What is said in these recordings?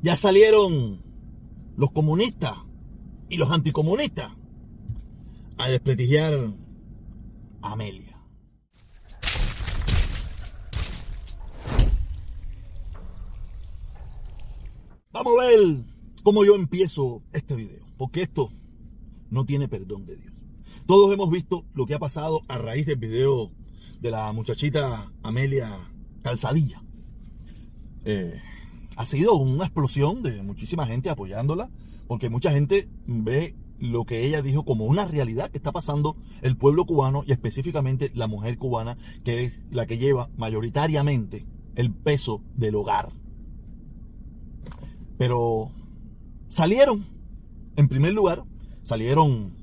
Ya salieron los comunistas y los anticomunistas a desprestigiar a Amelia. Vamos a ver cómo yo empiezo este video, porque esto no tiene perdón de Dios. Todos hemos visto lo que ha pasado a raíz del video de la muchachita Amelia Calzadilla. Eh, ha sido una explosión de muchísima gente apoyándola, porque mucha gente ve lo que ella dijo como una realidad que está pasando el pueblo cubano y específicamente la mujer cubana, que es la que lleva mayoritariamente el peso del hogar. Pero salieron, en primer lugar, salieron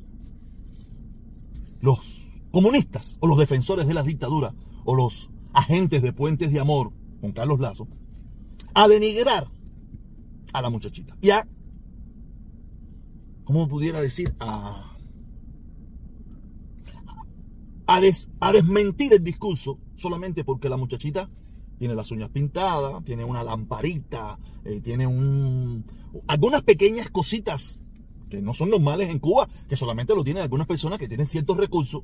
los comunistas o los defensores de la dictadura o los agentes de puentes de amor con Carlos Lazo a denigrar a la muchachita y a, ¿cómo pudiera decir? A, a, desmentir el discurso solamente porque la muchachita tiene las uñas pintadas, tiene una lamparita, eh, tiene un, algunas pequeñas cositas que no son normales en Cuba, que solamente lo tienen algunas personas que tienen ciertos recursos.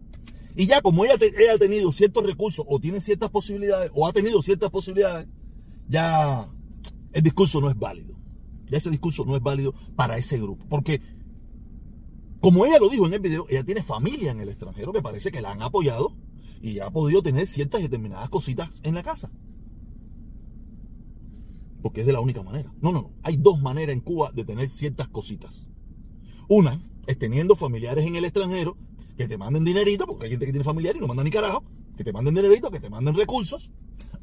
Y ya como ella, ella ha tenido ciertos recursos o tiene ciertas posibilidades o ha tenido ciertas posibilidades, ya el discurso no es válido. Ya ese discurso no es válido para ese grupo. Porque, como ella lo dijo en el video, ella tiene familia en el extranjero que parece que la han apoyado y ha podido tener ciertas determinadas cositas en la casa. Porque es de la única manera. No, no, no. Hay dos maneras en Cuba de tener ciertas cositas. Una es teniendo familiares en el extranjero que te manden dinerito, porque hay gente que tiene familiares y no manda ni carajo, que te manden dinerito, que te manden recursos,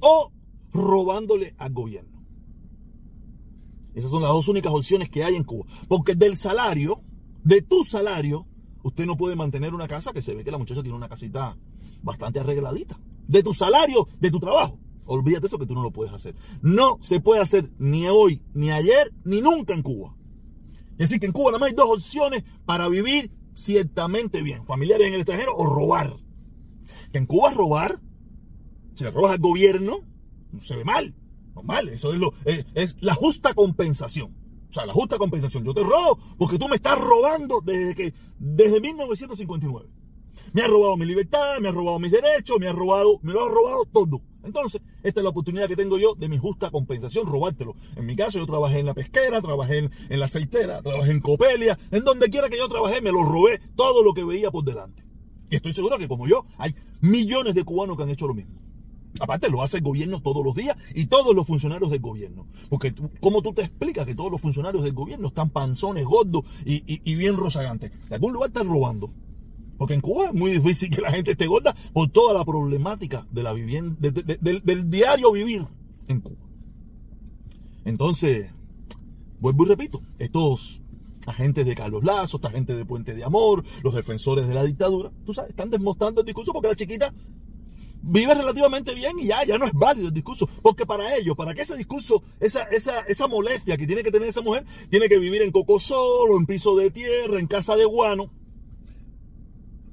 o robándole al gobierno. Esas son las dos únicas opciones que hay en Cuba. Porque del salario, de tu salario, usted no puede mantener una casa que se ve que la muchacha tiene una casita bastante arregladita. De tu salario, de tu trabajo. Olvídate eso que tú no lo puedes hacer. No se puede hacer ni hoy, ni ayer, ni nunca en Cuba. Es decir, que en Cuba nada más hay dos opciones para vivir ciertamente bien. Familiares en el extranjero o robar. Que en Cuba robar, si le robas al gobierno, no se ve mal. Normal, eso es, lo, es, la justa compensación. O sea, la justa compensación. Yo te robo porque tú me estás robando desde que desde 1959. Me has robado mi libertad, me has robado mis derechos, me has robado, me lo has robado todo. Entonces, esta es la oportunidad que tengo yo de mi justa compensación, robártelo. En mi caso, yo trabajé en la pesquera, trabajé en, en la aceitera, trabajé en Copelia, en donde quiera que yo trabajé, me lo robé todo lo que veía por delante. Y estoy seguro que como yo, hay millones de cubanos que han hecho lo mismo. Aparte, lo hace el gobierno todos los días y todos los funcionarios del gobierno. Porque, ¿cómo tú te explicas que todos los funcionarios del gobierno están panzones, gordos y, bien rozagantes? De algún lugar están robando. Porque en Cuba es muy difícil que la gente esté gorda por toda la problemática de la vivienda, del, diario vivir en Cuba. Entonces, vuelvo y repito, estos agentes de Carlos Lazo, esta gente de Puente de Amor, los defensores de la dictadura, tú sabes, están desmostrando el discurso porque la chiquita vive relativamente bien y ya, ya no es válido el discurso. Porque para ellos, para que ese discurso, esa, esa, esa molestia que tiene que tener esa mujer, tiene que vivir en coco solo, en piso de tierra, en casa de guano,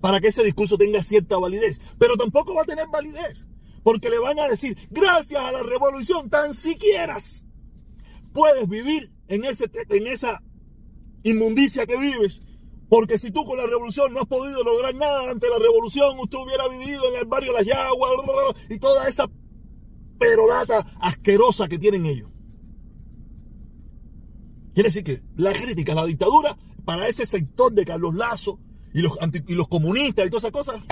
para que ese discurso tenga cierta validez. Pero tampoco va a tener validez. Porque le van a decir, gracias a la revolución, tan siquiera puedes vivir en, ese, en esa inmundicia que vives porque si tú con la revolución no has podido lograr nada ante la revolución, usted hubiera vivido en el barrio Las Yaguas y toda esa perolata asquerosa que tienen ellos. Quiere decir que la crítica a la dictadura para ese sector de Carlos Lazo y los, y los comunistas y todas esas cosas,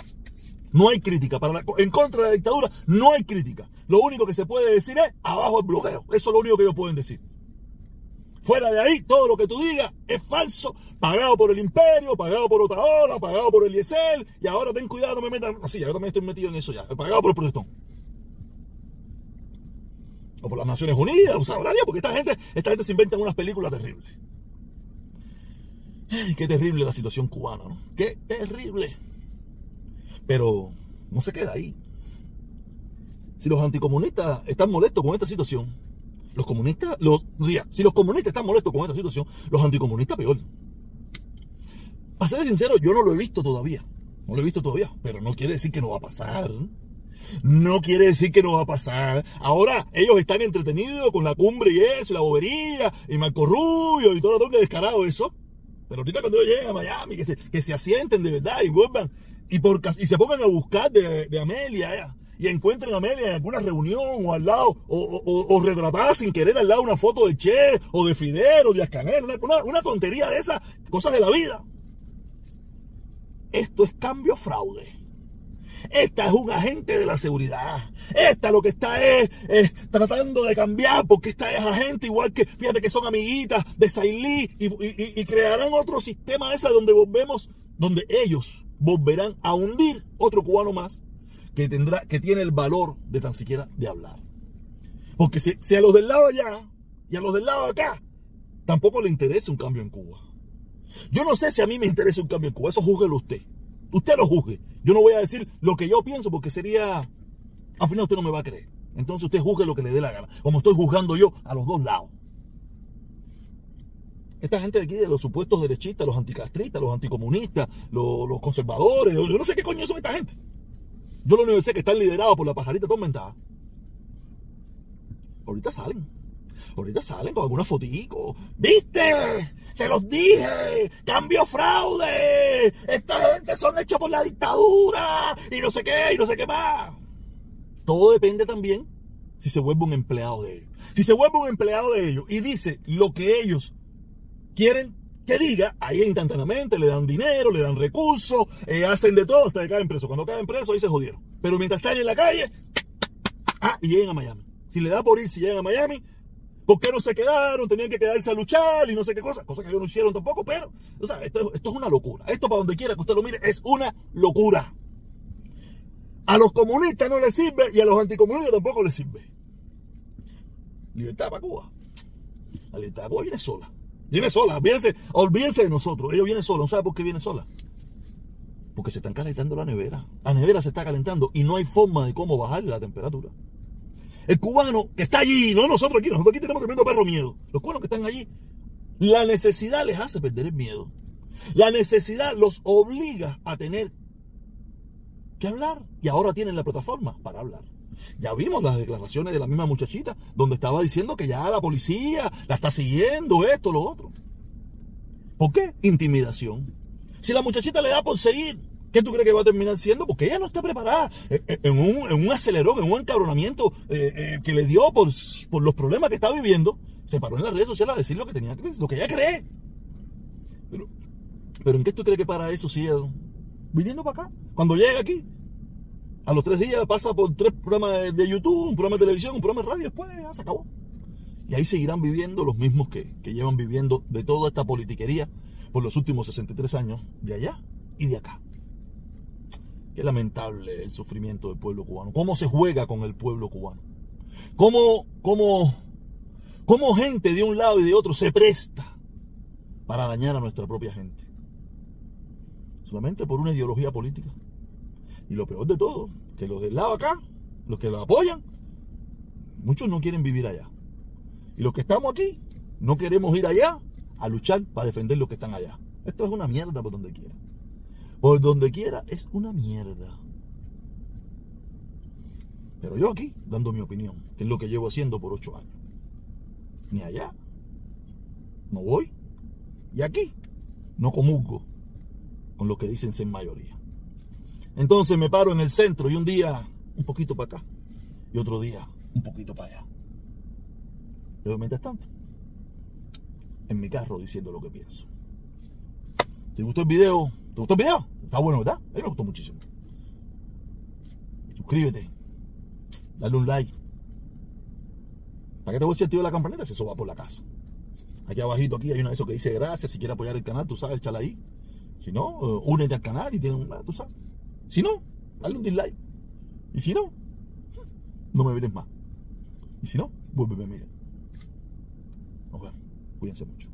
no hay crítica. Para en contra de la dictadura no hay crítica. Lo único que se puede decir es abajo el bloqueo. Eso es lo único que ellos pueden decir. Fuera de ahí, todo lo que tú digas es falso, pagado por el imperio, pagado por Otaola, pagado por el IESEL, y ahora ten cuidado, no me metan. Así, yo también estoy metido en eso ya, pagado por el protestón. O por las Naciones Unidas, o sea, porque esta gente, esta gente se inventa unas películas terribles. Ay, qué terrible la situación cubana, ¿no? Qué terrible. Pero no se queda ahí. Si los anticomunistas están molestos con esta situación, los comunistas, los, si los comunistas están molestos con esta situación, los anticomunistas peor. Para ser sincero, yo no lo he visto todavía. No lo he visto todavía, pero no quiere decir que no va a pasar. No quiere decir que no va a pasar. Ahora ellos están entretenidos con la cumbre y eso, la bobería, y Marco Rubio y todo lo que descarado eso. Pero ahorita cuando ellos lleguen a Miami, que se, que asienten de verdad y vuelvan y, y se pongan a buscar de, de Amelia, y encuentren a Amelia en alguna reunión o al lado, o, o, retratada sin querer al lado una foto de Che o de Fidel o de Ascanel, una, una tontería de esas cosas de la vida. Esto es cambio fraude. Esta es un agente de la seguridad. Esta lo que está es, tratando de cambiar porque esta es agente igual que, fíjate que son amiguitas de Sailí y, y, crearán otro sistema ese donde volvemos, donde ellos volverán a hundir otro cubano más que tendrá, que tiene el valor de tan siquiera de hablar. Porque si, a los del lado allá y a los del lado acá tampoco le interesa un cambio en Cuba. Yo no sé si a mí me interesa un cambio en Cuba, eso júguelo usted. Usted lo juzgue. Yo no voy a decir lo que yo pienso porque sería... Al final usted no me va a creer. Entonces usted juzgue lo que le dé la gana. Como estoy juzgando yo a los dos lados. Esta gente de aquí, de los supuestos derechistas, los anticastristas, los anticomunistas, los, conservadores, yo no sé qué coño son esta gente. Yo lo único que sé es que están liderados por la pajarita tormentada. Ahorita salen. Ahorita salen con alguna fotico. ¿Viste? Se los dije. Cambio fraude. Esta gente son hechos por la dictadura. Y no sé qué, y no sé qué más. Todo depende también si se vuelve un empleado de ellos. Si se vuelve un empleado de ellos y dice lo que ellos quieren que diga, ahí instantáneamente le dan dinero, le dan recursos, eh, hacen de todo hasta que caen presos. Cuando caen presos, ahí se jodieron. Pero mientras están en la calle, ah, y llegan a Miami. Si le da por ir, si llegan a Miami, ¿Por qué no se quedaron? Tenían que quedarse a luchar y no sé qué cosa. Cosa que ellos no hicieron tampoco, pero, o sea, esto, es una locura. Esto para donde quiera que usted lo mire es una locura. A los comunistas no les sirve y a los anticomunistas tampoco les sirve. Libertad para Cuba. La libertad de Cuba viene sola. Viene sola. Olvídense, olvídense de nosotros. Ellos vienen solos. ¿No sabe por qué viene sola? Porque se están calentando la nevera. La nevera se está calentando y no hay forma de cómo bajarle la temperatura. El cubano que está allí, no nosotros aquí, nosotros aquí tenemos tremendo perro miedo. Los cubanos que están allí, la necesidad les hace perder el miedo. La necesidad los obliga a tener que hablar. Y ahora tienen la plataforma para hablar. Ya vimos las declaraciones de la misma muchachita, donde estaba diciendo que ya la policía la está siguiendo, esto, lo otro. ¿Por qué? Intimidación. Si la muchachita le da por seguir ¿Qué tú crees que va a terminar siendo? Porque ella no está preparada eh, eh, en un, acelerón, en un encabronamiento eh, que le dio por, los problemas que está viviendo. Se paró en las redes sociales a decir lo que tenía que lo que ella cree. Pero, pero ¿en qué tú crees que para eso sigue viniendo para acá? Cuando llega aquí, a los tres días pasa por tres programas de, YouTube, un programa de televisión, un programa de radio, después ya se acabó. Y ahí seguirán viviendo los mismos que, que llevan viviendo de toda esta politiquería por los últimos 63 años, de allá y de acá. Qué lamentable el sufrimiento del pueblo cubano. ¿Cómo se juega con el pueblo cubano? ¿Cómo, cómo, cómo gente de un lado y de otro se presta para dañar a nuestra propia gente? Solamente por una ideología política. Y lo peor de todo, que los del lado acá, los que lo apoyan, muchos no quieren vivir allá. Y los que estamos aquí, no queremos ir allá a luchar para defender los que están allá. Esto es una mierda por donde quiera por donde quiera, es una mierda. Pero yo aquí, dando mi opinión, que es lo que llevo haciendo por ocho años. Ni allá, no voy. Y aquí, no comulgo con lo que dicen ser mayoría. Entonces me paro en el centro y un día un poquito para acá y otro día un poquito para allá. Pero mientras tanto, en mi carro diciendo lo que pienso. Si gustó el video, ¿te gustó el video? Está bueno, ¿verdad? A mí me gustó muchísimo. Suscríbete. Dale un like. ¿Para qué te voy a decir de la campanita? Si eso va por la casa. Aquí abajito aquí hay una de esos que dice gracias. Si quieres apoyar el canal, tú sabes, échala ahí. Si no, uh, únete al canal y tienes un... Tú sabes. Si no, dale un dislike. Y si no, no me vienes más. Y si no, vuélveme a mirar. Nos vemos. Cuídense mucho.